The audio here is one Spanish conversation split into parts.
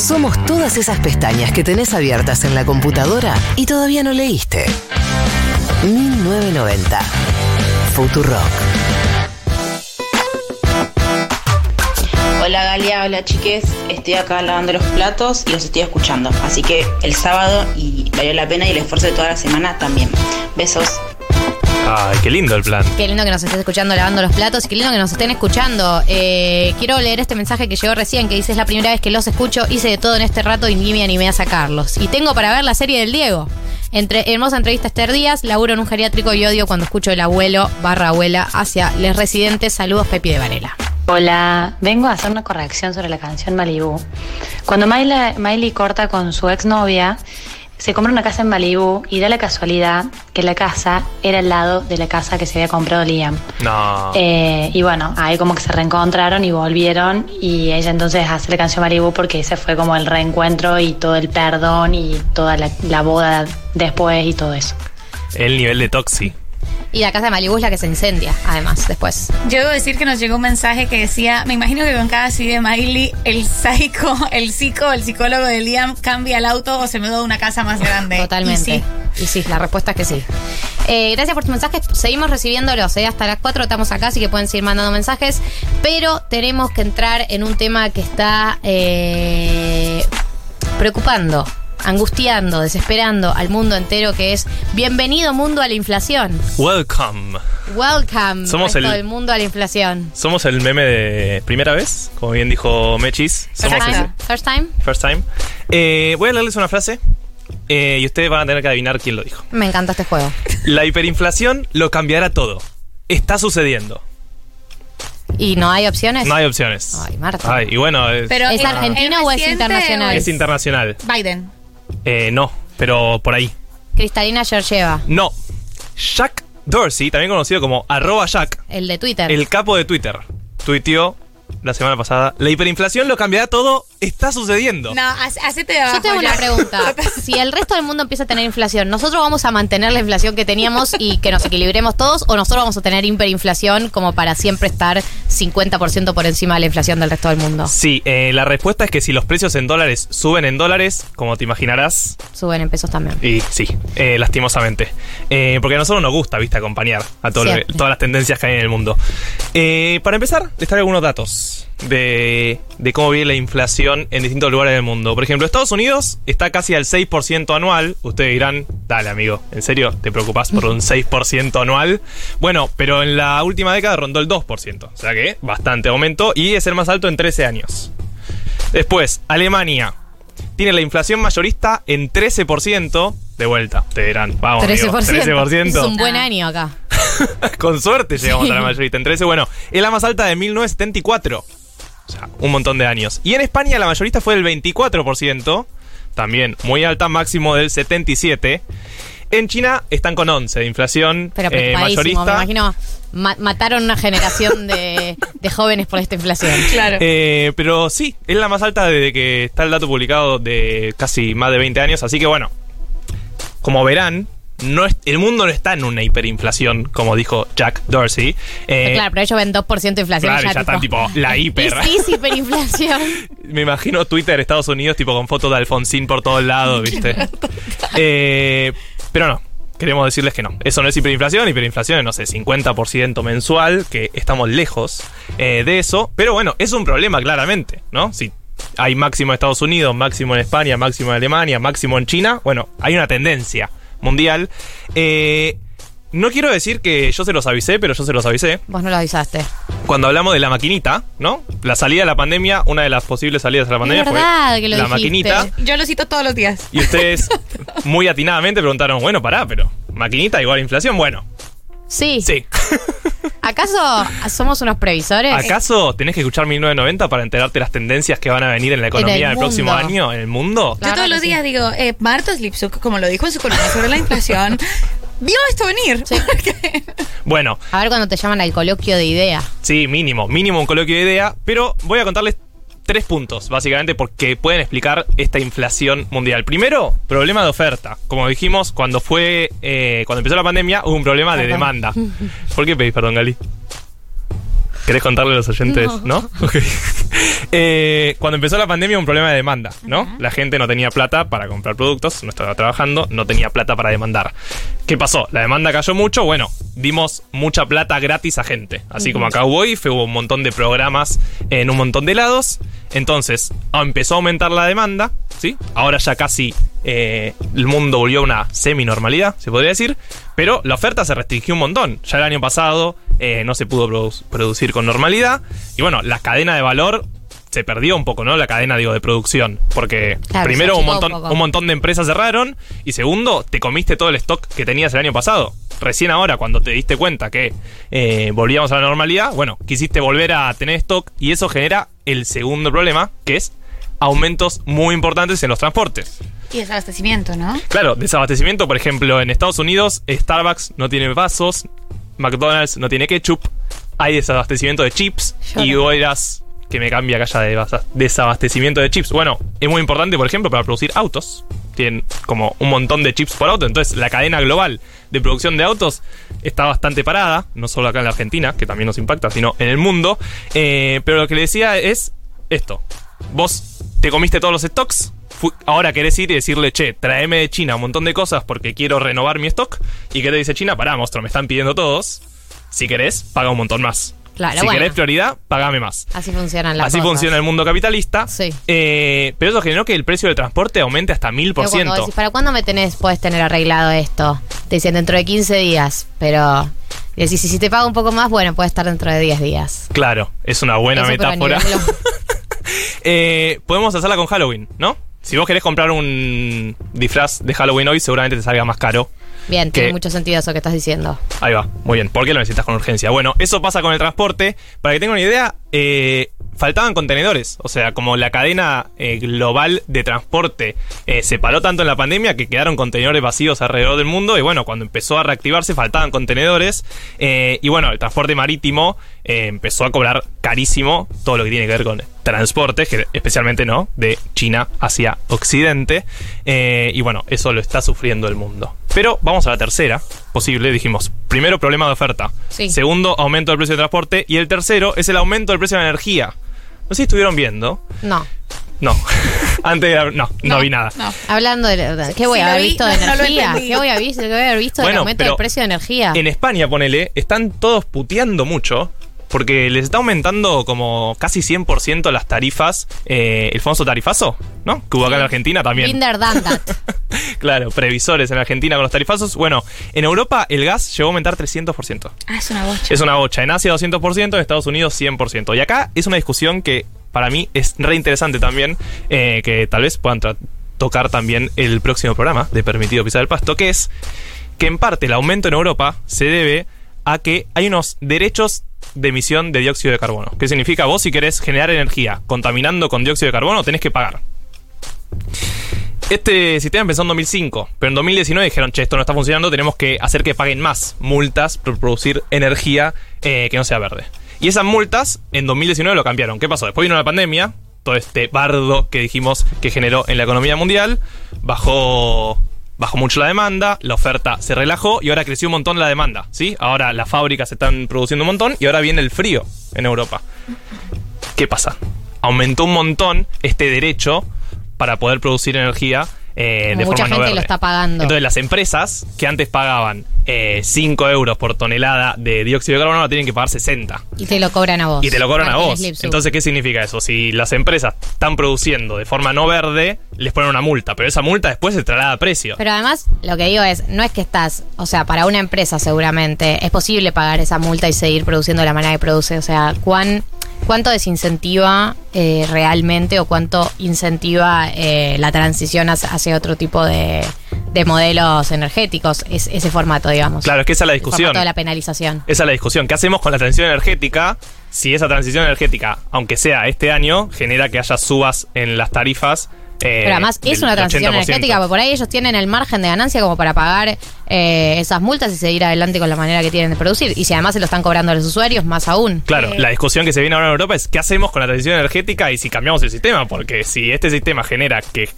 Somos todas esas pestañas que tenés abiertas en la computadora y todavía no leíste. 1990. Futurock. Hola Galia, hola chiques, estoy acá lavando los platos y los estoy escuchando. Así que el sábado y valió la pena y el esfuerzo de toda la semana también. Besos. Ay, qué lindo el plan. Qué lindo que nos estés escuchando lavando los platos y qué lindo que nos estén escuchando. Eh, quiero leer este mensaje que llegó recién que dice es la primera vez que los escucho, hice de todo en este rato y ni me animé a sacarlos. Y tengo para ver la serie del Diego. Entre hermosa entrevista Esther Díaz, laburo en un geriátrico y odio cuando escucho el abuelo barra abuela hacia les residentes. Saludos Pepi de Varela. Hola, vengo a hacer una corrección sobre la canción Malibu. Cuando Miley, Miley corta con su exnovia, se compra una casa en Malibu y da la casualidad que la casa era al lado de la casa que se había comprado Liam. No. Eh, y bueno, ahí como que se reencontraron y volvieron y ella entonces hace la canción Malibu porque ese fue como el reencuentro y todo el perdón y toda la, la boda después y todo eso. El nivel de Toxi. Y la casa de Malibu es la que se incendia, además, después. Yo debo decir que nos llegó un mensaje que decía, me imagino que con cada CD de Miley, el psico, el psico, el psicólogo de Liam cambia el auto o se mudó a una casa más grande. Totalmente. Y sí. Y sí, la respuesta es que sí. Eh, gracias por tus mensajes. Seguimos recibiéndolos. eh, Hasta las 4 estamos acá, así que pueden seguir mandando mensajes. Pero tenemos que entrar en un tema que está eh, preocupando, angustiando, desesperando al mundo entero, que es bienvenido mundo a la inflación. Welcome. Welcome Somos el- del mundo a la inflación. Somos el meme de primera vez, como bien dijo Mechis. Somos First ese. time. First time. First time. Eh, voy a leerles una frase eh, y ustedes van a tener que adivinar quién lo dijo. Me encanta este juego. La hiperinflación lo cambiará todo. Está sucediendo. ¿Y no hay opciones? No hay opciones. Ay, Marta. Ay, y bueno, es, Pero ¿Es en- argentino en o es internacional? es internacional. Biden. Eh, no, pero por ahí. Cristalina Georgieva, No. Jack Dorsey, también conocido como arroba Jack, el de Twitter. el capo de Twitter, tuiteó la semana pasada, la hiperinflación lo cambiará todo, está sucediendo. No, hace- hacete de abajo. Yo tengo una pregunta. Si el resto del mundo empieza a tener inflación, ¿nosotros vamos a mantener la inflación que teníamos y que nos equilibremos todos o nosotros vamos a tener hiperinflación como para siempre estar 50% por encima de la inflación del resto del mundo? Sí, eh, la respuesta es que si los precios en dólares suben en dólares, como te imaginarás, Suben en pesos también. y sí, eh, lastimosamente. Eh, porque a nosotros nos gusta, viste, acompañar a todo lo que- todas las tendencias que hay en el mundo. Eh, para empezar, les traigo algunos datos de, de cómo viene la inflación en distintos lugares del mundo. Por ejemplo, Estados Unidos está casi al 6% anual. Ustedes dirán, dale amigo, ¿en serio te preocupas por un 6% anual? Bueno, pero en la última década rondó el 2%. O sea que bastante aumento y es el más alto en 13 años. Después, Alemania. Tiene la inflación mayorista en 13%. De vuelta, te dirán, vamos, amigo, 13%. 13%. Es un buen año acá. Con suerte llegamos a la mayorista en 13. Bueno, es la más alta de 1974. O sea, un montón de años. Y en España la mayorista fue del 24%. También muy alta, máximo del 77%. En China están con 11 de inflación Pero eh, mayorista. me imagino. ma- mataron una generación de, de jóvenes por esta inflación. Claro. Eh, pero sí, es la más alta desde que está el dato publicado de casi más de 20 años. Así que bueno, como verán, no es- el mundo no está en una hiperinflación, como dijo Jack Dorsey. Eh, claro, pero ellos ven 2% de inflación. claro, ya, ya, están tipo la hiper. Es, es hiperinflación. Me imagino Twitter Estados Unidos, tipo con fotos de Alfonsín por todos lados, ¿viste? Eh, pero no, queremos decirles que no. Eso no es hiperinflación. Hiperinflación es, no sé, 50% mensual, que estamos lejos eh, de eso. Pero bueno, es un problema, claramente, ¿no? Si hay máximo en Estados Unidos, máximo en España, máximo en Alemania, máximo en China, bueno, hay una tendencia mundial. Eh, no quiero decir que yo se los avisé, pero yo se los avisé Vos no lo avisaste. cuando hablamos de la maquinita, ¿no? La salida de la pandemia, una de las posibles salidas de la pandemia verdad fue que lo la dijiste. maquinita. Yo lo cito todos los días. Y ustedes muy atinadamente preguntaron, bueno, pará, pero maquinita igual a inflación. Bueno, Sí. sí. ¿Acaso somos unos previsores? ¿Acaso tenés que escuchar 1990 para enterarte las tendencias que van a venir en la economía el el, próximo mundo. año en el mundo? Yo todos los días sí. digo, eh, Marta Slipsuk, como lo dijo en su columna sobre la inflación, vio esto venir. Porque- Bueno, A ver cuando te llaman al coloquio de idea. Sí, mínimo, mínimo un coloquio de idea, pero voy a contarles tres puntos, básicamente, porque pueden explicar esta inflación mundial. Primero, problema de oferta. Como dijimos, cuando fue, eh, cuando empezó la pandemia, hubo un problema de demanda. ¿Por qué pedís perdón, Gali? ¿Querés contarle a los oyentes? ¿No? Ok. Eh, cuando empezó la pandemia, un problema de demanda, ¿no? La gente no tenía plata para comprar productos, no estaba trabajando, no tenía plata para demandar. ¿Qué pasó? La demanda cayó mucho, bueno, dimos mucha plata gratis a gente. Así como acá hubo IFE, hubo un montón de programas en un montón de lados. Entonces, empezó a aumentar la demanda, ¿sí? Ahora ya casi eh, el mundo volvió a una semi-normalidad, se podría decir. Pero la oferta se restringió un montón. Ya el año pasado eh, no se pudo produ- producir con normalidad. Y bueno, la cadena de valor se perdió un poco, ¿no? La cadena, digo, de producción. Porque Claro, primero un montón, un montón de empresas cerraron. Y segundo, te comiste todo el stock que tenías el año pasado. Recién ahora, cuando te diste cuenta que eh, volvíamos a la normalidad, bueno, quisiste volver a tener stock. Y eso genera el segundo problema, que es aumentos muy importantes en los transportes. Y desabastecimiento, ¿no? Claro, desabastecimiento, por ejemplo, en Estados Unidos, Starbucks no tiene vasos, McDonald's no tiene ketchup, hay desabastecimiento de chips Yo y eras que me cambia que haya de desabastecimiento de chips. Bueno, es muy importante, por ejemplo, para producir autos. Tienen como un montón de chips por auto, entonces la cadena global de producción de autos está bastante parada, no solo acá en la Argentina, que también nos impacta, sino en el mundo. Eh, pero lo que le decía es esto. Vos te comiste todos los stocks, ahora querés ir y decirle, che, tráeme de China un montón de cosas porque quiero renovar mi stock. ¿Y qué te dice China? Pará, monstruo, me están pidiendo todos. Si querés, paga un montón más. Claro, si bueno. querés prioridad, pagame más. Así funcionan las Así cosas. funciona el mundo capitalista. Sí. Eh, pero eso generó que el precio del transporte aumente hasta mil por ciento. ¿para cuándo me tenés, puedes tener arreglado esto? Te dicen dentro de 15 días, pero decís, si te pago un poco más, bueno, puede estar dentro de 10 días. Claro, es una buena Eso, metáfora. Eh, podemos hacerla con Halloween, ¿no? Si vos querés comprar un disfraz de Halloween hoy, seguramente te salga más caro. Bien, tiene mucho sentido eso que estás diciendo. Ahí va, muy bien. ¿Por qué lo necesitas con urgencia? Bueno, eso pasa con el transporte. Para que tengan una idea, eh, faltaban contenedores. O sea, como la cadena eh, global de transporte eh, se paró tanto en la pandemia que quedaron contenedores vacíos alrededor del mundo. Y bueno, cuando empezó a reactivarse, faltaban contenedores. Y bueno, el transporte marítimo eh, empezó a cobrar carísimo todo lo que tiene que ver con transportes, que especialmente no, de China hacia Occidente. Eh, y bueno, eso lo está sufriendo el mundo. Pero vamos a la tercera posible. Dijimos, primero problema de oferta. Sí. Segundo, aumento del precio de transporte. Y el tercero es el aumento del precio de la energía. No sé si estuvieron viendo. No. No. Antes de- no, no, No, vi nada. no. Hablando de. ¿Qué voy a haber vi, visto no- de energía? ¿Qué voy a, visto, qué voy a haber visto del aumento del precio de energía? En España, ponele, están todos puteando mucho. Porque les está aumentando como casi 100% las tarifas, eh, el famoso tarifazo, ¿no? Que hubo acá en Argentina también. Binder done that. claro, previsores en Argentina con los tarifazos. Bueno, en Europa el gas llegó a aumentar 300%. Ah, es una bocha. Es una bocha. En Asia 200%, en Estados Unidos 100%. Y acá es una discusión que para mí es re interesante también, eh, que tal vez puedan tocar también el próximo programa de Permitido Pisar el Pasto, que es que en parte el aumento en Europa se debe a que hay unos derechos de emisión de dióxido de carbono. ¿Qué significa? Vos si querés generar energía contaminando con dióxido de carbono, tenés que pagar. Este sistema empezó en 2005, pero en 2019 dijeron, che, esto no está funcionando, tenemos que hacer que paguen más multas por producir energía eh, que no sea verde. Y esas multas en 2019 lo cambiaron. ¿Qué pasó? Después vino la pandemia, todo este bardo que dijimos que generó en la economía mundial, bajó, bajó mucho la demanda, la oferta se relajó y ahora creció un montón la demanda, ¿sí? Ahora las fábricas están produciendo un montón y ahora viene el frío en Europa. ¿Qué pasa? Aumentó un montón este derecho para poder producir energía eh, de Mucha forma no gente verde. lo está pagando. Entonces las empresas que antes pagaban eh, 5 euros por tonelada de dióxido de carbono ahora tienen que pagar 60. Y te lo cobran a vos. Y te lo cobran a vos. Entonces, ¿qué significa eso? Si las empresas están produciendo de forma no verde, les ponen una multa, pero esa multa después se traslada a precio. Pero además, lo que digo es, no es que estás, o sea, para una empresa seguramente es posible pagar esa multa y seguir produciendo de la manera que produce. O sea, ¿cuán, ¿cuánto desincentiva eh, realmente o cuánto incentiva eh, la transición hacia, otro tipo de, de modelos energéticos? Es, ese formato, digamos. Claro, es que esa es la El discusión. formato de la penalización. Esa es la discusión. ¿Qué hacemos con la transición energética? Si esa transición energética, aunque sea este año, genera que haya subas en las tarifas. Eh, Pero además es una transición 80%. energética, porque por ahí ellos tienen el margen de ganancia como para pagar eh, esas multas y seguir adelante con la manera que tienen de producir. Y si además se lo están cobrando a los usuarios, más aún. Claro, Eh, la discusión que se viene ahora en Europa es qué hacemos con la transición energética y si cambiamos el sistema, porque si este sistema genera que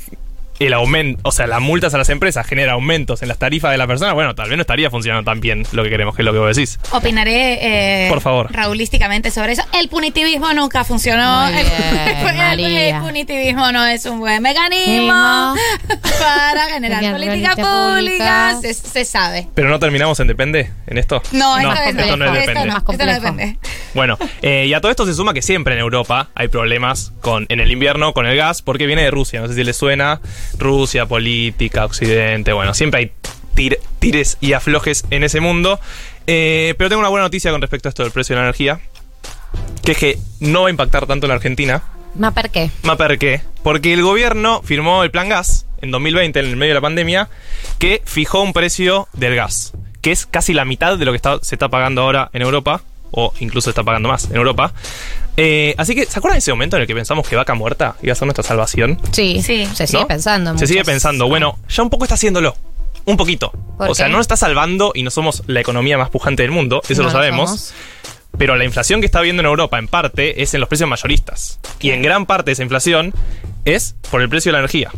el aumento, o sea, las multas a las empresas genera aumentos en las tarifas de la persona, bueno, tal vez no estaría funcionando tan bien lo que queremos, que es lo que vos decís. Opinaré eh, Por favor. raulísticamente sobre eso. El punitivismo nunca funcionó. Bien, el, el- María. el punitivismo no es un buen mecanismo para generar política políticas pública. públicas. Se, se sabe. Pero no terminamos en depende en esto. No, no, esto, es esto no es esto depende. no, Más esto no depende. Bueno, eh, y a todo esto se suma que siempre en Europa hay problemas con en el invierno con el gas porque viene de Rusia. No sé si les suena. Rusia, política, Occidente. Bueno, siempre hay tir- tires y aflojes en ese mundo. Eh, pero tengo una buena noticia con respecto a esto del precio de la energía. Que es que no va a impactar tanto en la Argentina. ¿Ma per qué? ¿Ma per qué? Porque el gobierno firmó el plan gas en 2020, en el medio de la pandemia, que fijó un precio del gas, que es casi la mitad de lo que está- se está pagando ahora en Europa, o incluso está pagando más en Europa. Eh, así que, ¿se acuerdan de ese momento en el que pensamos que vaca muerta iba a ser nuestra salvación? Sí, Sí. se sigue ¿no? pensando. en Se sigue pensando. Bueno, ya un poco está haciéndolo. Un poquito. ¿Por O sea, qué? no nos está salvando y no somos la economía más pujante del mundo, eso No lo sabemos. Pero la inflación que está habiendo en Europa, en parte, es en los precios mayoristas. Y en gran parte de esa inflación es por el precio de la energía.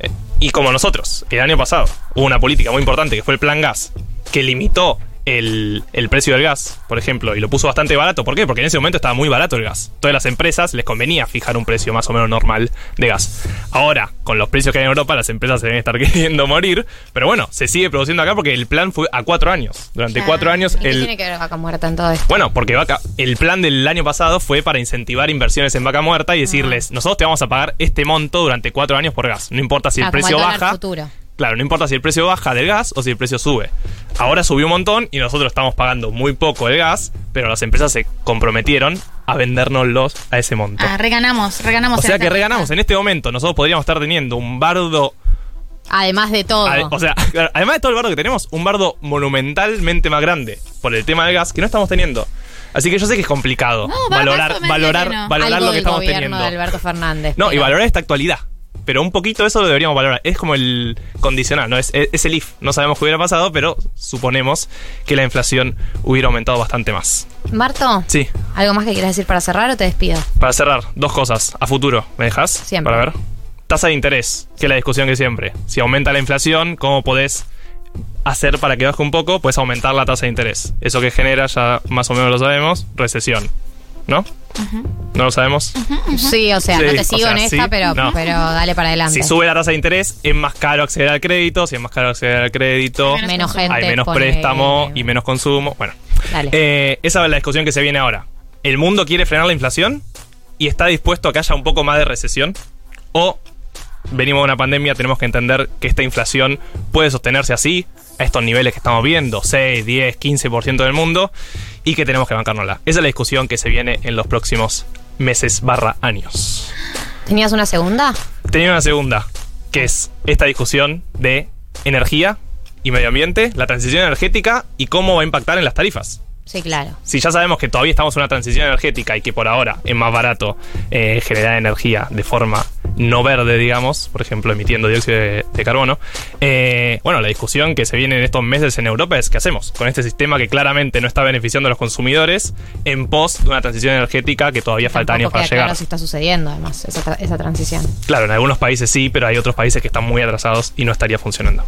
Eh, Y como nosotros, el año pasado, hubo una política muy importante que fue el plan gas, que limitó el, el precio del gas, por ejemplo, y lo puso bastante barato. ¿Por qué? Porque en ese momento estaba muy barato el gas. Todas las empresas les convenía fijar un precio más o menos normal de gas. Ahora, con los precios que hay en Europa, las empresas se deben estar queriendo morir. Pero bueno, se sigue produciendo acá porque el plan fue a cuatro años. Durante cuatro años ¿Y qué el, tiene que ver vaca muerta en todo esto? bueno, porque vaca, el plan del año pasado fue para incentivar inversiones en vaca muerta y decirles, nosotros te vamos a pagar este monto durante cuatro años por gas. No importa si el Ah, precio el baja. futuro. Claro, no importa si el precio baja del gas o si el precio sube. Ahora subió un montón y nosotros estamos pagando muy poco el gas, pero las empresas se comprometieron a vendérnoslos a ese monto. Ah, reganamos, reganamos. o sea que reganamos. En este momento nosotros podríamos estar teniendo un bardo Además de todo. O sea, además de todo el bardo que tenemos, un bardo monumentalmente más grande por el tema del gas que no estamos teniendo. Así que yo sé que es complicado No, va- valorar, valorar, valorar Algo lo que del estamos teniendo. de Alberto Fernández. No, y pero- valorar esta actualidad. Pero un poquito eso lo deberíamos valorar. Es como el condicional, ¿no? Es, es, el if. No sabemos qué hubiera pasado, pero suponemos que la inflación hubiera aumentado bastante más. Marto, Sí. ¿algo más que quieras decir para cerrar o te despido? Para cerrar, dos cosas. A futuro, ¿me dejas? Siempre. Para ver. Tasa de interés, que es la discusión que siempre. Si aumenta la inflación, ¿cómo podés hacer para que baje un poco? Puedes aumentar la tasa de interés. Eso que genera, ya más o menos lo sabemos, recesión. ¿No? ¿No lo sabemos? Sí, o sea, Sí, no te o sigo sea, en esta, sí, pero, no. pero dale para adelante. Si sube la tasa de interés, es más caro acceder al crédito. Si es más caro acceder al crédito, Menos menos gente. hay menos préstamo y menos consumo. Bueno, Dale. eh, esa es la discusión que se viene ahora. ¿El mundo quiere frenar la inflación y está dispuesto a que haya un poco más de recesión? ¿O venimos de una pandemia, tenemos que entender que esta inflación puede sostenerse así, a estos niveles que estamos viendo, 6, 10, 15% del mundo, y que tenemos que bancárnosla? Esa es la discusión que se viene en los próximos meses barra años. ¿Tenías una segunda? Tenía una segunda, que es esta discusión de energía y medio ambiente, la transición energética y cómo va a impactar en las tarifas. Sí, claro. Si ya sabemos que todavía estamos en una transición energética y que por ahora es más barato eh, generar energía de forma no verde, digamos, por ejemplo, emitiendo dióxido de, de carbono, eh, bueno, la discusión que se viene en estos meses en Europa es qué hacemos con este sistema que claramente no está beneficiando a los consumidores en pos de una transición energética que todavía falta años para llegar. claro si está sucediendo, además, esa, tra- esa transición. Claro, en algunos países sí, pero hay otros países que están muy atrasados y no estaría funcionando.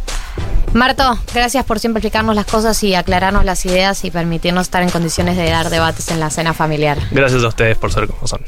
Marto, gracias por siempre explicarnos las cosas y aclararnos las ideas y permitirnos estar en condiciones de dar debates en la cena familiar. Gracias a ustedes por ser como son.